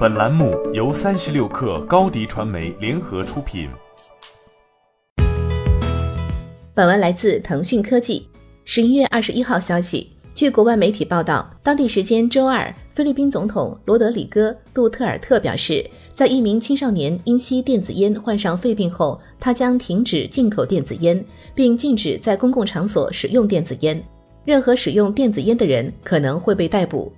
本栏目由三十六氪高低传媒联合出品。本文来自腾讯科技。十一月二十一号消息，据国外媒体报道，当地时间周二，菲律宾总统罗德里戈·杜特尔特表示，在一名青少年因吸电子烟患上肺病后，他将停止进口电子烟，并禁止在公共场所使用电子烟。任何使用电子烟的人可能会被逮捕。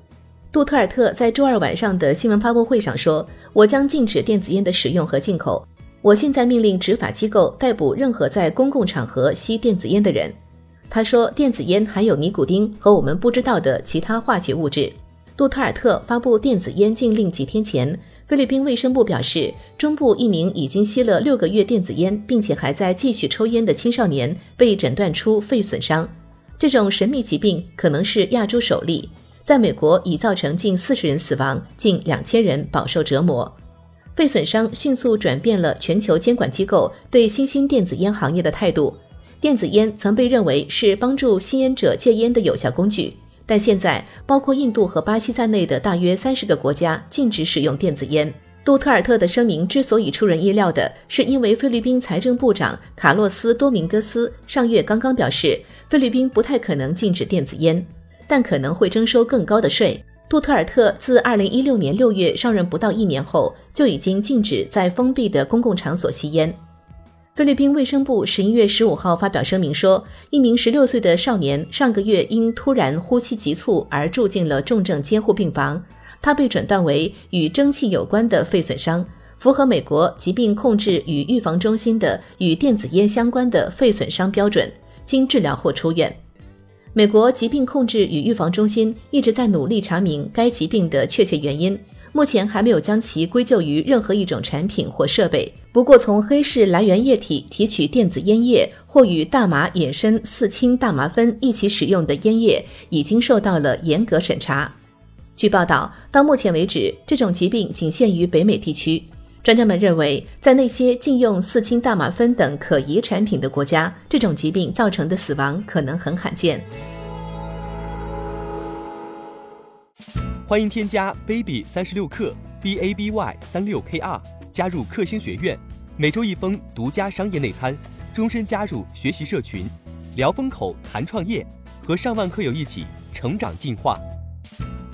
杜特尔特在周二晚上的新闻发布会上说：“我将禁止电子烟的使用和进口。我现在命令执法机构逮捕任何在公共场合吸电子烟的人。”他说：“电子烟含有尼古丁和我们不知道的其他化学物质。”杜特尔特发布电子烟禁令几天前，菲律宾卫生部表示，中部一名已经吸了六个月电子烟并且还在继续抽烟的青少年被诊断出肺损伤。这种神秘疾病可能是亚洲首例。在美国已造成近四十人死亡，近两千人饱受折磨。肺损伤迅速转变了全球监管机构对新兴电子烟行业的态度。电子烟曾被认为是帮助吸烟者戒烟的有效工具，但现在包括印度和巴西在内的大约三十个国家禁止使用电子烟。杜特尔特的声明之所以出人意料的是，因为菲律宾财政部长卡洛斯·多明戈斯上月刚刚表示，菲律宾不太可能禁止电子烟。但可能会征收更高的税。杜特尔特自2016年6月上任不到一年后，就已经禁止在封闭的公共场所吸烟。菲律宾卫生部11月15号发表声明说，一名16岁的少年上个月因突然呼吸急促而住进了重症监护病房，他被诊断为与蒸汽有关的肺损伤，符合美国疾病控制与预防中心的与电子烟相关的肺损伤标准，经治疗后出院。美国疾病控制与预防中心一直在努力查明该疾病的确切原因，目前还没有将其归咎于任何一种产品或设备。不过，从黑市来源液体提取电子烟叶或与大麻衍生四氢大麻酚一起使用的烟叶，已经受到了严格审查。据报道，到目前为止，这种疾病仅限于北美地区。专家们认为，在那些禁用四氢大麻酚等可疑产品的国家，这种疾病造成的死亡可能很罕见。欢迎添加 baby 三十六克 b a b y 三六 k r 加入克星学院，每周一封独家商业内参，终身加入学习社群，聊风口谈创业，和上万课友一起成长进化。